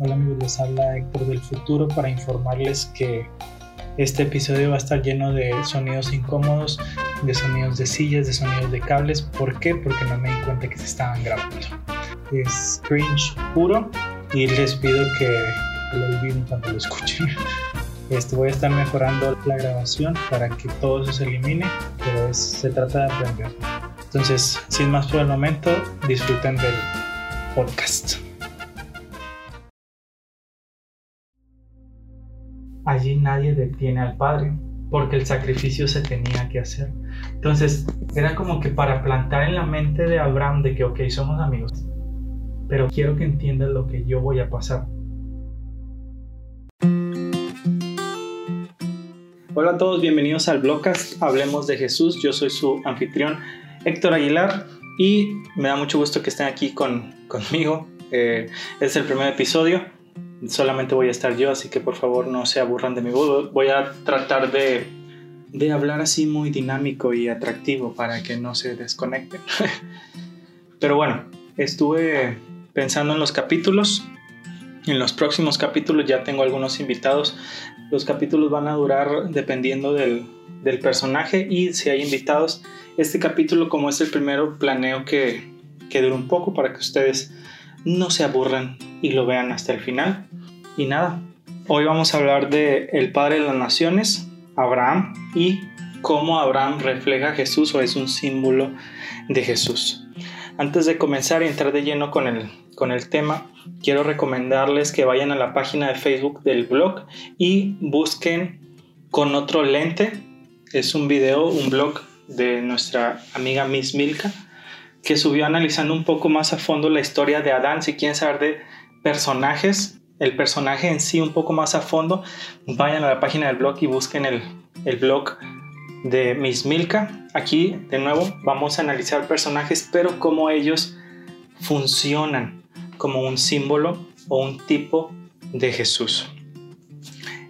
Hola amigos, les habla Héctor del futuro para informarles que este episodio va a estar lleno de sonidos incómodos, de sonidos de sillas, de sonidos de cables. ¿Por qué? Porque no me di cuenta que se estaban grabando. Es cringe puro y les pido que lo olviden cuando lo escuchen. Este, voy a estar mejorando la grabación para que todo eso se elimine, pero se trata de aprender. Entonces, sin más por el momento, disfruten del podcast. Allí nadie detiene al Padre, porque el sacrificio se tenía que hacer. Entonces, era como que para plantar en la mente de Abraham de que, ok, somos amigos, pero quiero que entiendas lo que yo voy a pasar. Hola a todos, bienvenidos al Blogcast Hablemos de Jesús. Yo soy su anfitrión Héctor Aguilar y me da mucho gusto que estén aquí con, conmigo. Eh, es el primer episodio solamente voy a estar yo, así que por favor no se aburran de mi voz. Voy a tratar de, de hablar así muy dinámico y atractivo para que no se desconecten. Pero bueno, estuve pensando en los capítulos. En los próximos capítulos ya tengo algunos invitados. Los capítulos van a durar dependiendo del, del personaje y si hay invitados. Este capítulo, como es el primero, planeo que, que dure un poco para que ustedes no se aburran y lo vean hasta el final. Y nada, hoy vamos a hablar de el Padre de las Naciones, Abraham, y cómo Abraham refleja a Jesús o es un símbolo de Jesús. Antes de comenzar y entrar de lleno con el, con el tema, quiero recomendarles que vayan a la página de Facebook del blog y busquen con otro lente. Es un video, un blog de nuestra amiga Miss Milka que subió analizando un poco más a fondo la historia de Adán. Si quieren saber de personajes, el personaje en sí un poco más a fondo, vayan a la página del blog y busquen el, el blog de Miss Milka. Aquí, de nuevo, vamos a analizar personajes, pero cómo ellos funcionan como un símbolo o un tipo de Jesús.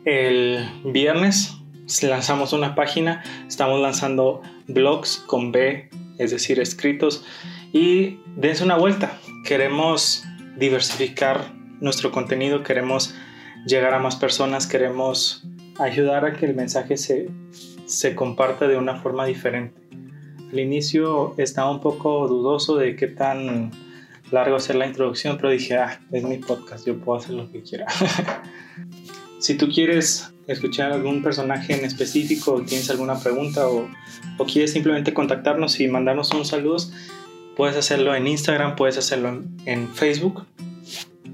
El viernes lanzamos una página, estamos lanzando blogs con B es decir, escritos, y dense una vuelta. Queremos diversificar nuestro contenido, queremos llegar a más personas, queremos ayudar a que el mensaje se, se comparta de una forma diferente. Al inicio estaba un poco dudoso de qué tan largo hacer la introducción, pero dije, ah, es mi podcast, yo puedo hacer lo que quiera. si tú quieres escuchar algún personaje en específico, tienes alguna pregunta o, quieres simplemente contactarnos y mandarnos unos saludos, puedes hacerlo en Instagram, puedes hacerlo en, Facebook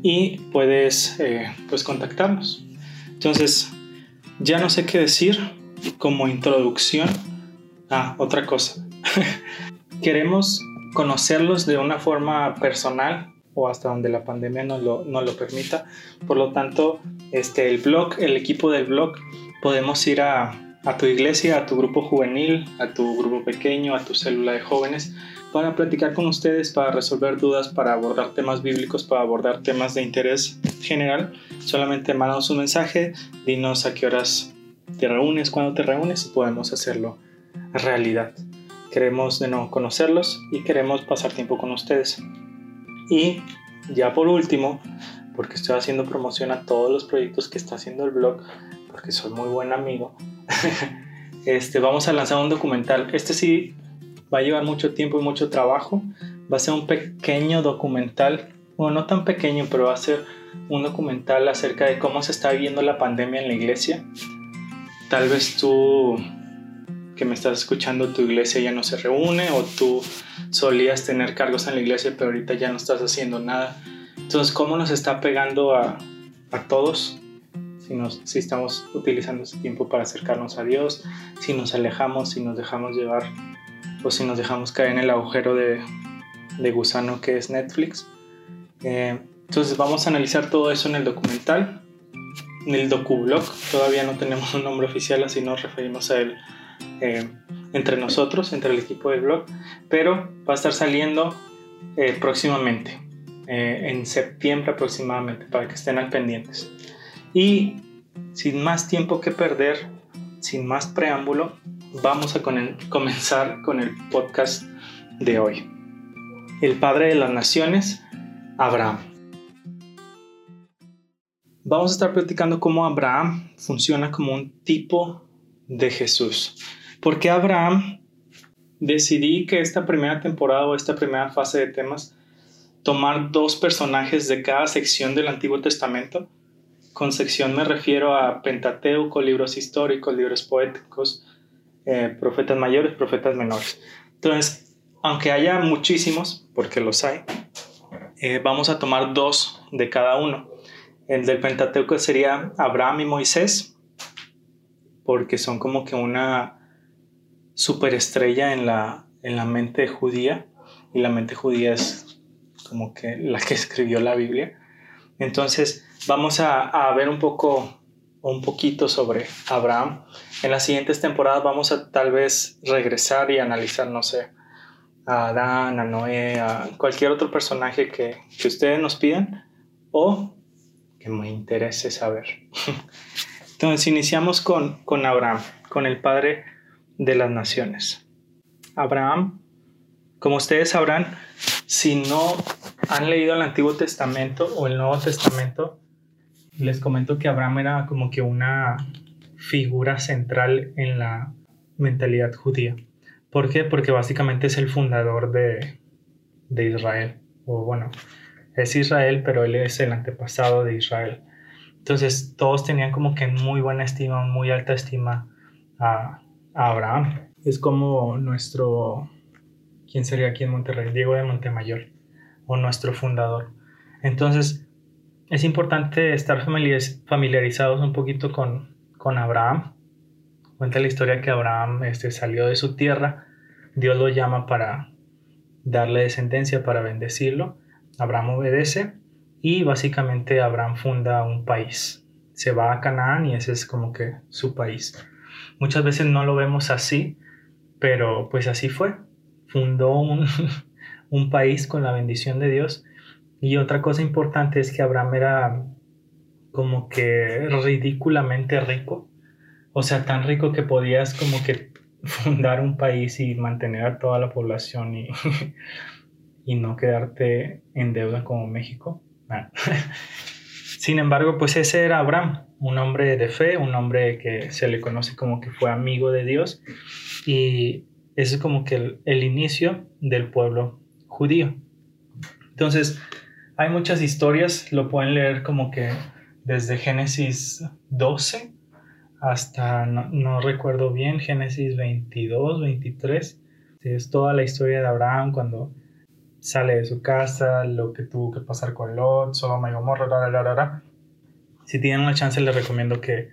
y puedes eh, pues contactarnos. Entonces, ya no sé qué decir como introducción. Ah, otra cosa. Queremos conocerlos de una forma personal o hasta donde la pandemia no lo, no lo permita. Por lo tanto, este, el blog, el equipo del blog, podemos ir a, tu iglesia, a tu grupo juvenil, a tu grupo pequeño, a tu célula de jóvenes, para platicar con ustedes, para resolver dudas, para abordar temas bíblicos, para abordar temas de interés general. Solamente mándanos un mensaje, dinos a qué horas te reúnes, cuándo te reúnes y podemos hacerlo realidad. Queremos de nuevo conocerlos y queremos pasar tiempo con ustedes. Y ya por último, porque estoy haciendo promoción a todos los proyectos que está haciendo el blog, porque soy muy buen amigo, este, vamos a lanzar un documental. Este sí va a llevar mucho tiempo y mucho trabajo. Va a ser un pequeño documental, bueno, no tan pequeño, pero va a ser un documental acerca de cómo se está viviendo la pandemia en la iglesia. Tal vez tú que me estás escuchando, tu iglesia ya no se reúne o tú solías tener cargos en la iglesia, pero ahorita ya no estás haciendo nada. Entonces, ¿cómo nos está pegando a, a todos? Si, nos, si estamos utilizando ese tiempo para acercarnos a Dios, si nos alejamos, si nos dejamos llevar o si nos dejamos caer en el agujero de, de gusano que es Netflix. Eh, entonces vamos a analizar todo eso en el documental, en el docublog. Todavía no tenemos un nombre oficial, así nos referimos a él eh, entre nosotros, entre el equipo del blog, pero va a estar saliendo eh, próximamente, eh, en septiembre aproximadamente, para que estén al pendientes. Y sin más tiempo que perder, sin más preámbulo, vamos a comenzar con el podcast de hoy. El Padre de las Naciones, Abraham. vamos a estar platicando cómo Abraham funciona como un tipo de Jesús. Porque Abraham decidí que esta primera temporada o esta primera fase de temas tomar dos personajes de cada sección del Antiguo Testamento. Con sección me refiero a Pentateuco, libros históricos, libros poéticos, eh, profetas mayores, profetas menores. Entonces, aunque haya muchísimos, porque los hay, eh, vamos a tomar dos de cada uno. El del Pentateuco sería Abraham y Moisés, porque son como que una superestrella en la, en la mente judía, y la mente judía es como que la que escribió la Biblia. Entonces vamos a, ver un poco un poquito sobre Abraham. En las siguientes temporadas vamos a tal vez regresar y analizar, no sé, a Adán, a Noé, a cualquier otro personaje que, que ustedes nos pidan o que me interese saber. Entonces iniciamos con, con Abraham, con el padre de las naciones. Abraham, como ustedes sabrán, si no han leído el Antiguo Testamento o el Nuevo Testamento, les comento que Abraham era como que una figura central en la mentalidad judía. ¿Por qué? Porque básicamente es el fundador de, de Israel. O bueno, es Israel, pero él es el antepasado de Israel. Entonces todos tenían como que muy buena estima, muy alta estima a, Abraham. Es como nuestro ¿quién sería aquí en Monterrey? Diego de Montemayor, o nuestro fundador. Entonces, es importante estar familiarizados un poquito con, con Abraham. Cuenta la historia que Abraham este, salió de su tierra, Dios lo llama para darle descendencia, para bendecirlo. Abraham obedece y básicamente Abraham funda un país. Se va a Canaán y ese es como que su país. Muchas veces no lo vemos así, pero pues así fue fundó un, país con la bendición de Dios. Y otra cosa importante es que Abraham era como que ridículamente rico. O sea, tan rico que podías como que fundar un país y mantener a toda la población y, y no quedarte en deuda como México. Sin embargo, pues ese era Abraham, un hombre de fe, un hombre que se le conoce como que fue amigo de Dios y ese es como que el, inicio del pueblo judío. Entonces, hay muchas historias, lo pueden leer como que desde Génesis 12 hasta, no, recuerdo bien, Génesis 22, 23. Es toda la historia de Abraham cuando sale de su casa, lo que tuvo que pasar con Lot, Sodoma y Gomorra, Si tienen la chance, les recomiendo que,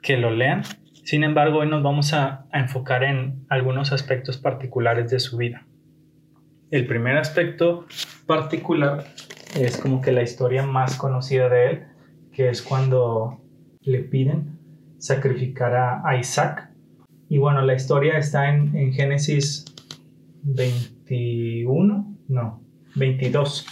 que lo lean. Sin embargo, hoy nos vamos a, enfocar en algunos aspectos particulares de su vida. El primer aspecto particular es como que la historia más conocida de él, que es cuando le piden sacrificar a, Isaac. Y bueno, la historia está en, en, Génesis 21, no, 22.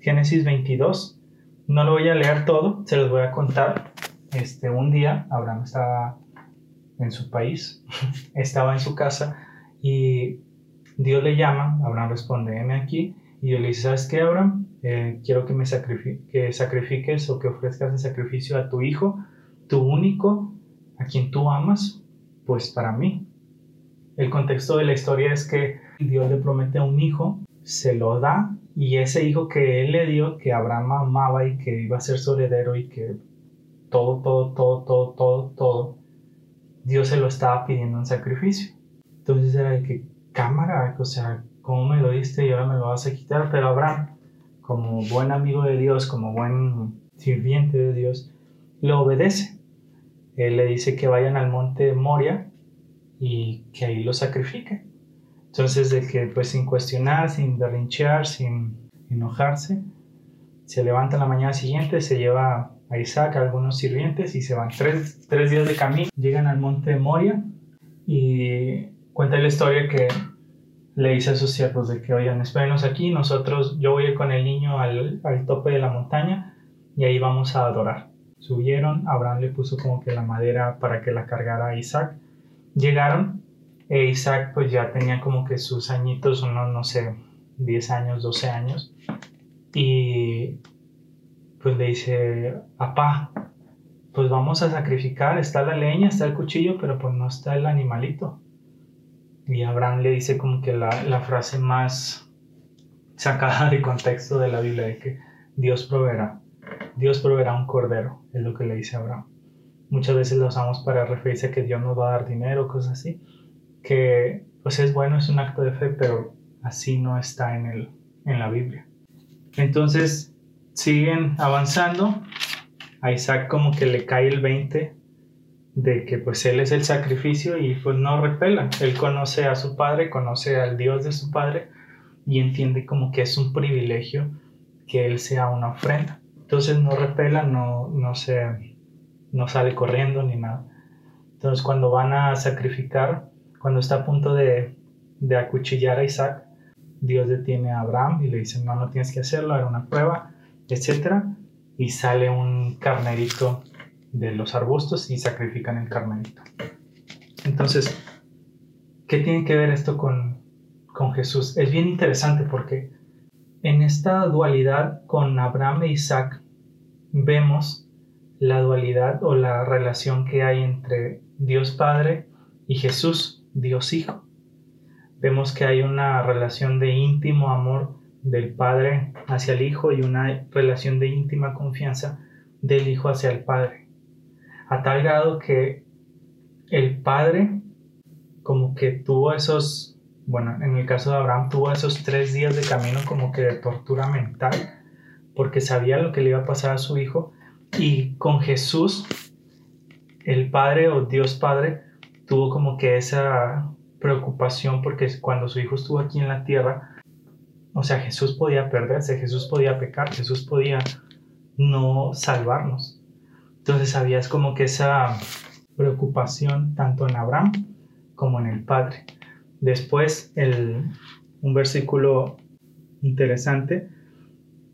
Génesis 22. No lo voy a leer todo, se los voy a contar. Este, un día Abraham estaba en su país, estaba en su casa y Dios le llama, Abraham responde, heme aquí, y Dios le dice, ¿sabes qué, Abraham? Eh, quiero que me que sacrifiques o que ofrezcas el sacrificio a tu hijo, tu único, a quien tú amas, pues para mí. El contexto de la historia es que Dios le promete a un hijo, se lo da, y ese hijo que él le dio, que Abraham amaba y que iba a ser su heredero y que todo, todo, todo, todo, todo, todo, Dios se lo estaba pidiendo en sacrificio. Entonces era de que, cámara, o sea, ¿cómo me lo diste y ahora me lo vas a quitar? Pero Abraham, como buen amigo de Dios, como buen sirviente de Dios, le obedece. Él le dice que vayan al monte Moria y que ahí lo sacrifique. Entonces, de que pues sin cuestionar, sin berrinchear, sin enojarse, se levanta la mañana siguiente, se lleva a Isaac, a algunos sirvientes, y se van tres, tres días de camino. Llegan al monte Moria y cuenta la historia que le dice a sus siervos de que, oigan, espérenos aquí, nosotros, yo voy a ir con el niño al, al tope de la montaña y ahí vamos a adorar. Subieron, Abraham le puso como que la madera para que la cargara Isaac. Llegaron e Isaac pues ya tenía como que sus añitos, unos, no sé, 10 años, 12 años. Y pues le dice, papá, pues vamos a sacrificar, está la leña, está el cuchillo, pero pues no está el animalito. Y Abraham le dice como que la, la frase más sacada de contexto de la Biblia, de que Dios proveerá. Dios proveerá un cordero, es lo que le dice Abraham. Muchas veces lo usamos para referirse a que Dios nos va a dar dinero, cosas así, que pues es bueno, es un acto de fe, pero así no está en, el, en la Biblia. Entonces siguen avanzando, a Isaac como que le cae el 20 de que pues él es el sacrificio y pues no repela, él conoce a su padre, conoce al Dios de su padre y entiende como que es un privilegio que él sea una ofrenda. Entonces no repela, no, no, se, no sale corriendo ni nada. Entonces cuando van a sacrificar, cuando está a punto de, de acuchillar a Isaac, Dios detiene a Abraham y le dice, no, no tienes que hacerlo, era una prueba, etc. Y sale un carnerito de los arbustos y sacrifican el carnerito. Entonces, ¿qué tiene que ver esto con, con Jesús? Es bien interesante porque en esta dualidad con Abraham e Isaac vemos la dualidad o la relación que hay entre Dios Padre y Jesús, Dios Hijo. Vemos que hay una relación de íntimo amor del Padre hacia el Hijo y una relación de íntima confianza del Hijo hacia el Padre. A tal grado que el Padre como que tuvo esos bueno, en el caso de Abraham tuvo esos tres días de camino como que de tortura mental, porque sabía lo que le iba a pasar a su hijo, y con Jesús, el Padre o Dios Padre, tuvo como que esa preocupación porque cuando su hijo estuvo aquí en la tierra, o sea, Jesús podía perderse, Jesús podía pecar, Jesús podía no salvarnos. Entonces había como que esa preocupación tanto en Abraham como en el Padre. Después, un versículo interesante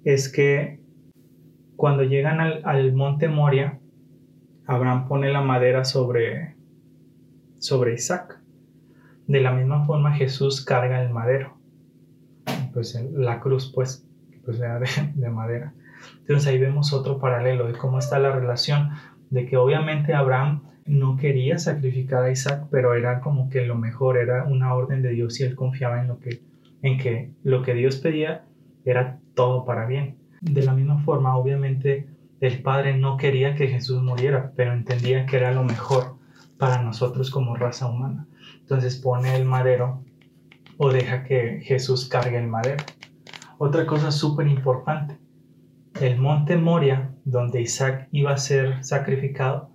es que cuando llegan al, monte Moria, Abraham pone la madera sobre, sobre Isaac. De la misma forma Jesús carga el madero. Pues la cruz, pues, pues de, de madera. Entonces ahí vemos otro paralelo de cómo está la relación, de que obviamente Abraham no quería sacrificar a Isaac, pero era como que lo mejor, era una orden de Dios y él confiaba en lo que, en que lo que Dios pedía era todo para bien. De la misma forma, obviamente, el Padre no quería que Jesús muriera, pero entendía que era lo mejor para nosotros como raza humana. Entonces pone el madero o deja que Jesús cargue el madero. Otra cosa súper importante, el monte Moria, donde Isaac iba a ser sacrificado,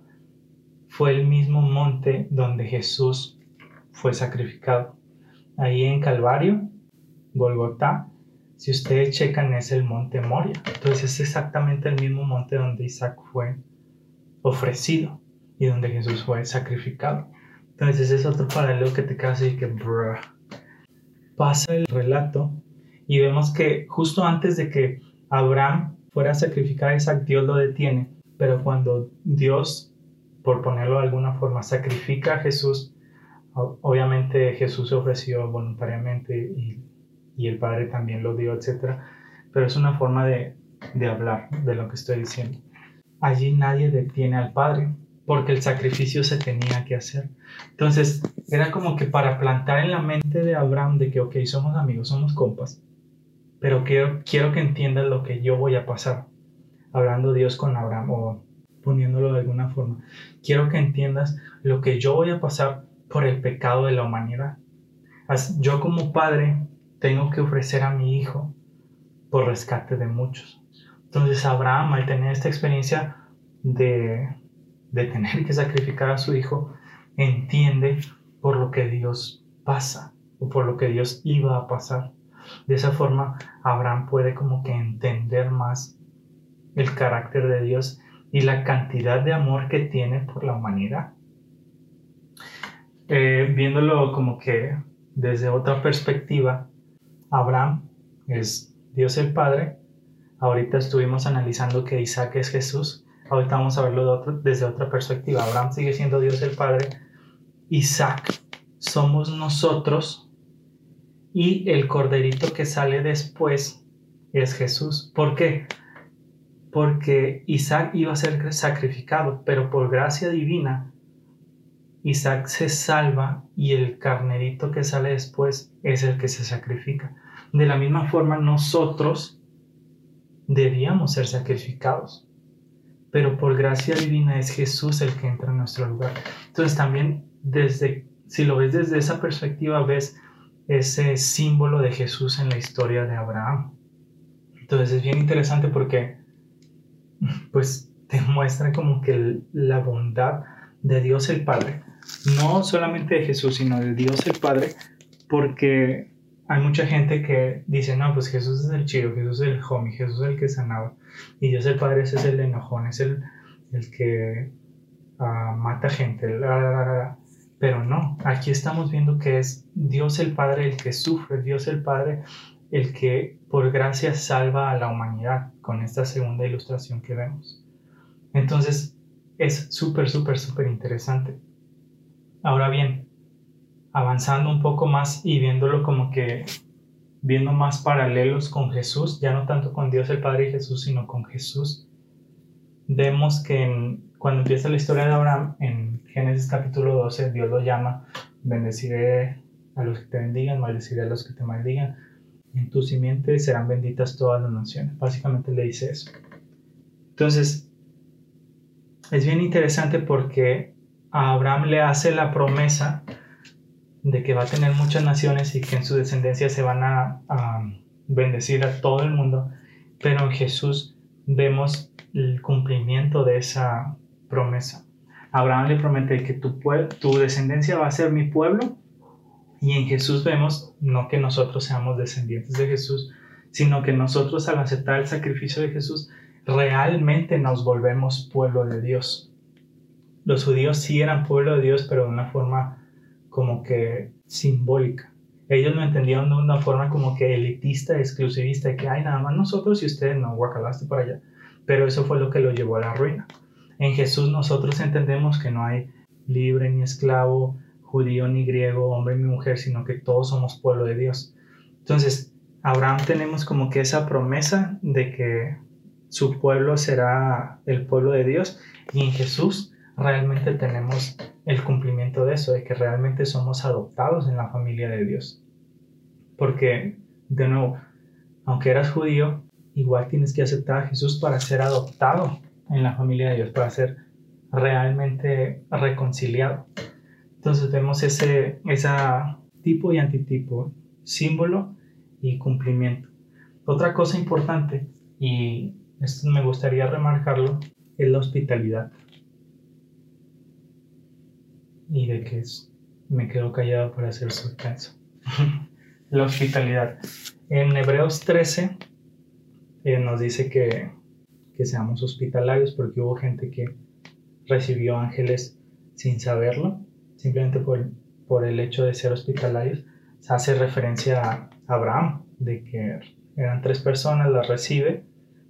fue el mismo monte donde Jesús fue sacrificado. Ahí en Calvario, Golgotá, si ustedes checan es el monte Moria. Entonces es exactamente el mismo monte donde Isaac fue ofrecido y donde Jesús fue sacrificado. Entonces ese es otro paralelo que te queda así que pasa el relato y vemos que justo antes de que Abraham fuera a sacrificar a Isaac, Dios lo detiene. Pero cuando Dios por ponerlo de alguna forma, sacrifica a Jesús. Obviamente Jesús se ofreció voluntariamente y, el Padre también lo dio, etc. Pero es una forma de, de hablar de lo que estoy diciendo. Allí nadie detiene al Padre porque el sacrificio se tenía que hacer. Entonces, era como que para plantar en la mente de Abraham de que, ok, somos amigos, somos compas, pero quiero, quiero que entiendas lo que yo voy a pasar. Hablando Dios con Abraham, o poniéndolo de alguna forma. Quiero que entiendas lo que yo voy a pasar por el pecado de la humanidad. Yo como padre tengo que ofrecer a mi hijo por rescate de muchos. Entonces Abraham, al tener esta experiencia de, de tener que sacrificar a su hijo, entiende por lo que Dios pasa o por lo que Dios iba a pasar. De esa forma, Abraham puede como que entender más el carácter de Dios y la cantidad de amor que tiene por la humanidad. Eh, viéndolo como que desde otra perspectiva, Abraham es Dios el Padre. Ahorita estuvimos analizando que Isaac es Jesús. Ahorita vamos a verlo desde otra perspectiva. Abraham sigue siendo Dios el Padre. Isaac somos nosotros. Y el corderito que sale después es Jesús. ¿Por qué? porque Isaac iba a ser sacrificado, pero por gracia divina, Isaac se salva y el carnerito que sale después es el que se sacrifica. De la misma forma, nosotros debíamos ser sacrificados, pero por gracia divina es Jesús el que entra en nuestro lugar. Entonces también desde, si lo ves desde esa perspectiva, ves ese símbolo de Jesús en la historia de Abraham. Entonces es bien interesante porque pues te muestra como que la bondad de Dios el Padre, no solamente de Jesús, sino de Dios el Padre, porque hay mucha gente que dice, no, pues Jesús es el chido, Jesús es el homie, Jesús es el que sanaba, y Dios el Padre ese es el enojón, es el, el que uh, mata gente, pero no, aquí estamos viendo que es Dios el Padre el que sufre, Dios el Padre el que por gracia salva a la humanidad con esta segunda ilustración que vemos. Entonces, es súper, súper, súper interesante. Ahora bien, avanzando un poco más y viéndolo como que viendo más paralelos con Jesús, ya no tanto con Dios el Padre y Jesús, sino con Jesús, vemos que cuando empieza la historia de Abraham, en Génesis capítulo 12, Dios lo llama, bendeciré a los que te bendigan, maldeciré a los que te maldigan, en tu simiente serán benditas todas las naciones. Básicamente le dice eso. Entonces, es bien interesante porque a Abraham le hace la promesa de que va a tener muchas naciones y que en su descendencia se van a, bendecir a todo el mundo, pero en Jesús vemos el cumplimiento de esa promesa. Abraham le promete que tu, tu descendencia va a ser mi pueblo y en Jesús vemos no que nosotros seamos descendientes de Jesús, sino que nosotros al aceptar el sacrificio de Jesús realmente nos volvemos pueblo de Dios. Los judíos sí eran pueblo de Dios, pero de una forma como que simbólica. Ellos lo entendieron de una forma como que elitista, exclusivista, de que hay nada más nosotros y ustedes no, guacalaste para allá. Pero eso fue lo que lo llevó a la ruina. En Jesús nosotros entendemos que no hay libre ni esclavo, judío ni griego, hombre ni mujer, sino que todos somos pueblo de Dios. Entonces, Abraham tenemos como que esa promesa de que su pueblo será el pueblo de Dios y en Jesús realmente tenemos el cumplimiento de eso, de que realmente somos adoptados en la familia de Dios. Porque, de nuevo, aunque eras judío, igual tienes que aceptar a Jesús para ser adoptado en la familia de Dios, para ser realmente reconciliado. Entonces vemos ese esa tipo y antitipo, símbolo y cumplimiento. Otra cosa importante, y esto me gustaría remarcarlo, es la hospitalidad y de que me quedo callado para hacer suspenso. la hospitalidad. En Hebreos 13 eh, nos dice que, que seamos hospitalarios porque hubo gente que recibió ángeles sin saberlo, simplemente por, por el hecho de ser hospitalarios. Se hace referencia a Abraham, de que eran tres personas, las recibe,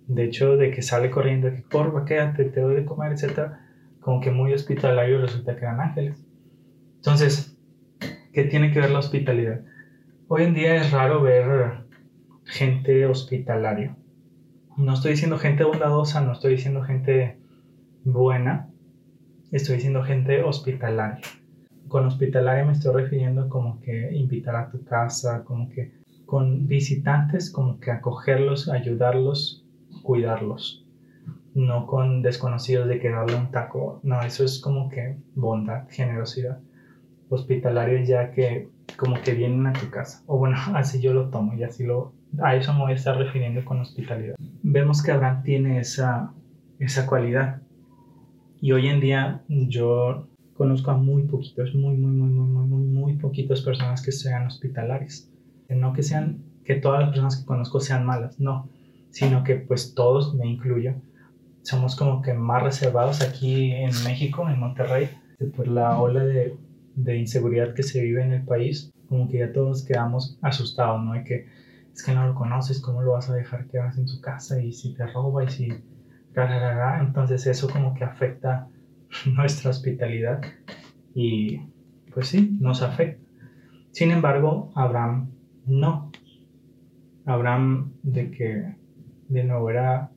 de hecho de que sale corriendo, que corva, quédate, te doy de comer, etc. Como que muy hospitalario resulta que eran ángeles. Entonces, ¿qué tiene que ver la hospitalidad? Hoy en día es raro ver gente hospitalaria. No estoy diciendo gente bondadosa, no estoy diciendo gente buena, estoy diciendo gente hospitalaria. Con hospitalaria me estoy refiriendo como que invitar a tu casa, como que con visitantes, como que acogerlos, ayudarlos, cuidarlos. No con desconocidos de que darle un taco. No, eso es como que bondad, generosidad hospitalario ya que como que vienen a tu casa. O bueno, así yo lo tomo y así lo... A eso me voy a estar refiriendo con hospitalidad. Vemos que Abraham tiene esa, esa cualidad. Y hoy en día yo conozco a muy poquitos, muy, muy, muy, muy, muy, muy, muy poquitas personas que sean hospitalarios. No que sean, que todas las personas que conozco sean malas, no. Sino que pues todos, me incluyo, somos como que más reservados aquí en México, en Monterrey, por la ola de de inseguridad que se vive en el país, como que ya todos quedamos asustados, ¿no? Que es que no lo conoces, ¿cómo lo vas a dejar que hagas en su casa? Y si te roba y si... Entonces eso como que afecta nuestra hospitalidad y pues sí, nos afecta. Sin embargo, Abraham no. Abraham de que de nuevo era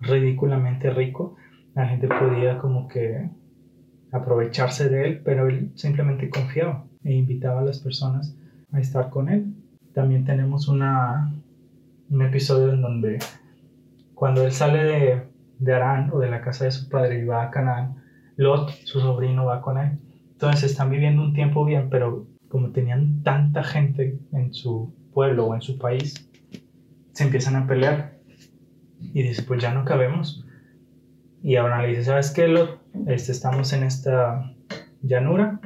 ridículamente rico. La gente podía como que aprovecharse de él, pero él simplemente confiaba e invitaba a las personas a estar con él. También tenemos una, un episodio en donde cuando él sale de, de Arán o de la casa de su padre y va a Canaán, Lot, su sobrino, va con él. Entonces están viviendo un tiempo bien, pero como tenían tanta gente en su pueblo o en su país, se empiezan a pelear. Y dice, pues ya no cabemos. Y Abraham le dice, ¿sabes qué, Lot? Este, estamos en esta llanura,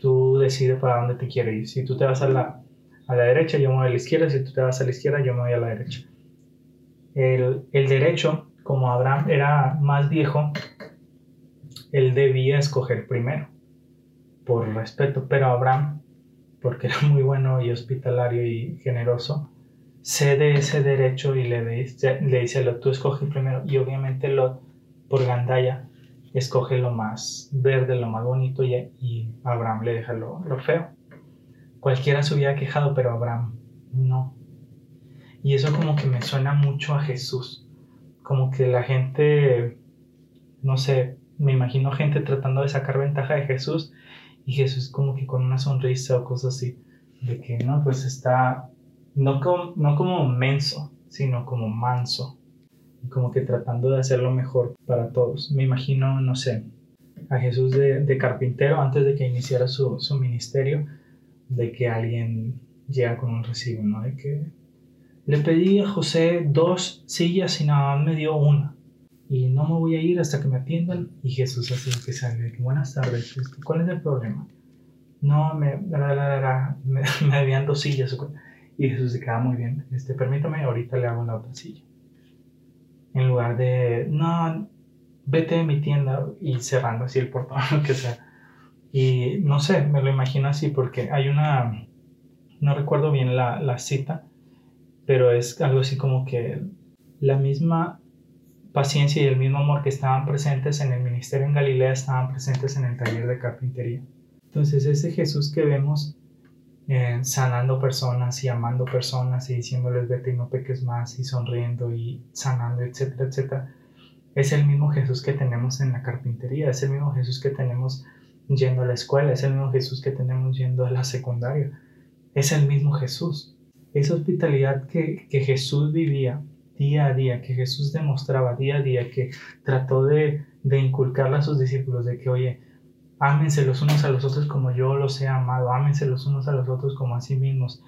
tú decides para dónde te quieres ir. Si tú te vas a la, a la derecha, yo me voy a la izquierda. Si tú te vas a la izquierda, yo me voy a la derecha. El, el derecho, como Abraham era más viejo, él debía escoger primero, por respeto. Pero Abraham, porque era muy bueno y hospitalario y generoso, cede ese derecho y le dice, le dice a Lot, tú escoge primero. Y obviamente Lot, por gandaya, escoge lo más verde, lo más bonito y, Abraham le deja lo, lo, feo. Cualquiera se hubiera quejado, pero Abraham no. Y eso como que me suena mucho a Jesús. Como que la gente, no sé, me imagino gente tratando de sacar ventaja de Jesús y Jesús como que con una sonrisa o cosas así. De que no, pues está, no como, no como menso, sino como manso como que tratando de hacerlo mejor para todos. Me imagino, no sé, a Jesús de, carpintero antes de que iniciara su, ministerio, de que alguien llega con un recibo, ¿no? De que le pedí a José dos sillas y nada más me dio una. Y no me voy a ir hasta que me atiendan. Y Jesús así que sale, buenas tardes, este, ¿cuál es el problema? No, me, me, me debían dos sillas. Y Jesús se queda muy bien. Este, permítame, ahorita le hago la otra silla en lugar de, no, vete de mi tienda y cerrando así el portón, lo que sea. Y no sé, me lo imagino así porque hay una, no recuerdo bien la, la cita, pero es algo así como que la misma paciencia y el mismo amor que estaban presentes en el ministerio en Galilea estaban presentes en el taller de carpintería. Entonces ese Jesús que vemos eh, sanando personas y amando personas y diciéndoles vete y no peques más y sonriendo y sanando, etcétera, etcétera. Es el mismo Jesús que tenemos en la carpintería, es el mismo Jesús que tenemos yendo a la escuela, es el mismo Jesús que tenemos yendo a la secundaria, es el mismo Jesús. Esa hospitalidad que, que Jesús vivía día a día, que Jesús demostraba día a día, que trató de, de inculcarle a sus discípulos de que, oye, Ámense los unos a los otros como yo los he amado. Ámense los unos a los otros como a sí mismos.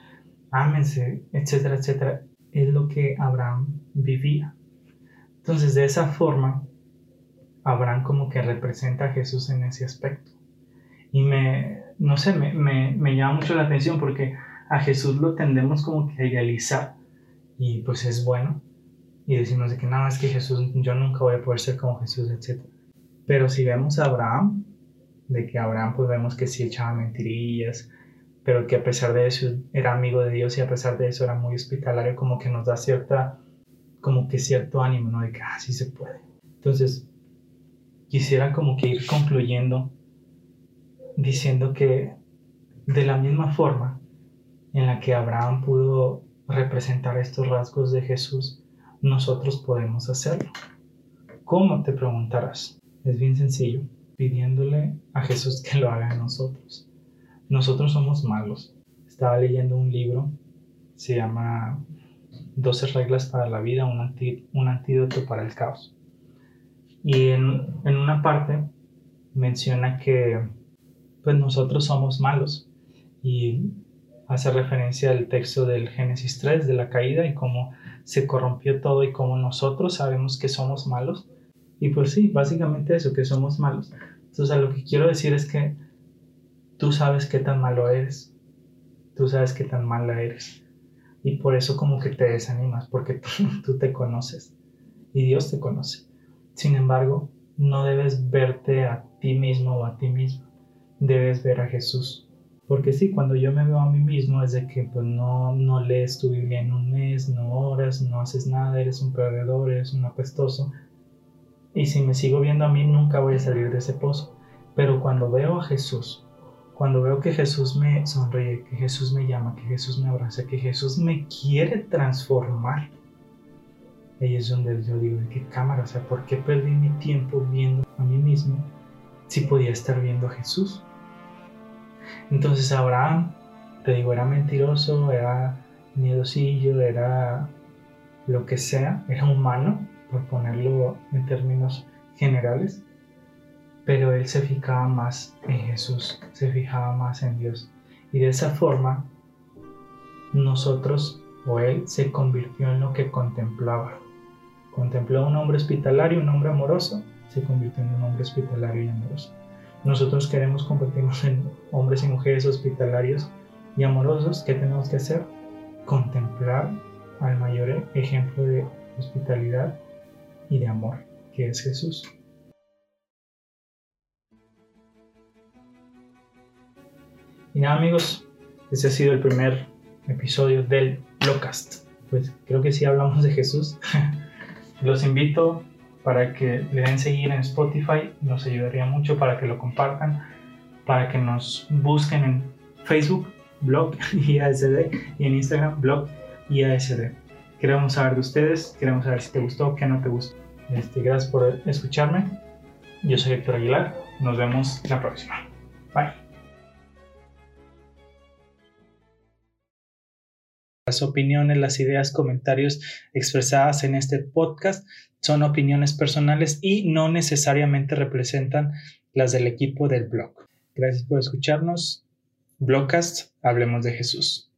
Ámense, etcétera, etcétera. Es lo que Abraham vivía. Entonces, de esa forma, Abraham como que representa a Jesús en ese aspecto. Y me, no sé, me, me, me llama mucho la atención porque a Jesús lo tendemos como que a idealizar y pues es bueno. Y decimos de que nada, es que Jesús, yo nunca voy a poder ser como Jesús, etc. Pero si vemos a Abraham, de que Abraham pues vemos que sí echaba mentirillas, pero que a pesar de eso era amigo de Dios y a pesar de eso era muy hospitalario, como que nos da cierta, como que cierto ánimo, ¿no? De que así ah, se puede. Entonces, quisiera como que ir concluyendo diciendo que de la misma forma en la que Abraham pudo representar estos rasgos de Jesús, nosotros podemos hacerlo. ¿Cómo te preguntarás? Es bien sencillo pidiéndole a Jesús que lo haga en nosotros. Nosotros somos malos. Estaba leyendo un libro, se llama 12 reglas para la vida, un, un antídoto para el caos. Y en, en, una parte menciona que pues nosotros somos malos y hace referencia al texto del Génesis 3 de la caída y cómo se corrompió todo y cómo nosotros sabemos que somos malos y pues sí, básicamente eso, que somos malos. Entonces, lo que quiero decir es que tú sabes qué tan malo eres. Tú sabes qué tan mala eres. Y por eso como que te desanimas, porque tú, te conoces. Y Dios te conoce. Sin embargo, no debes verte a ti mismo o a ti misma. Debes ver a Jesús. Porque sí, cuando yo me veo a mí mismo es de que pues no, no lees tu Biblia en un mes, no oras, no haces nada, eres un perdedor, eres un apestoso. Y si me sigo viendo a mí, nunca voy a salir de ese pozo. Pero cuando veo a Jesús, cuando veo que Jesús me sonríe, que Jesús me llama, que Jesús me abraza, que Jesús me quiere transformar, ahí es donde yo digo, ¿de qué cámara? O sea, ¿por qué perdí mi tiempo viendo a mí mismo si podía estar viendo a Jesús? Entonces Abraham, te digo, era mentiroso, era miedosillo, era lo que sea, era humano, por ponerlo en términos generales, pero él se fijaba más en Jesús, se fijaba más en Dios. Y de esa forma, nosotros o él se convirtió en lo que contemplaba. Contempló a un hombre hospitalario, un hombre amoroso, se convirtió en un hombre hospitalario y amoroso. Nosotros queremos convertirnos en hombres y mujeres hospitalarios y amorosos. ¿Qué tenemos que hacer? Contemplar al mayor ejemplo de hospitalidad y de amor, que es Jesús. Y nada amigos, ese ha sido el primer episodio del Blogcast. Pues creo que sí hablamos de Jesús. Los invito para que le den seguir en Spotify, nos ayudaría mucho para que lo compartan, para que nos busquen en Facebook, blog IASD y en Instagram, blog IASD. Queremos saber de ustedes, queremos saber si te gustó, qué no te gustó. Este, gracias por escucharme. Yo soy Héctor Aguilar. Nos vemos la próxima. Bye. Las opiniones, las ideas, comentarios expresadas en este podcast son opiniones personales y no necesariamente representan las del equipo del blog. Gracias por escucharnos. Blogcast, hablemos de Jesús.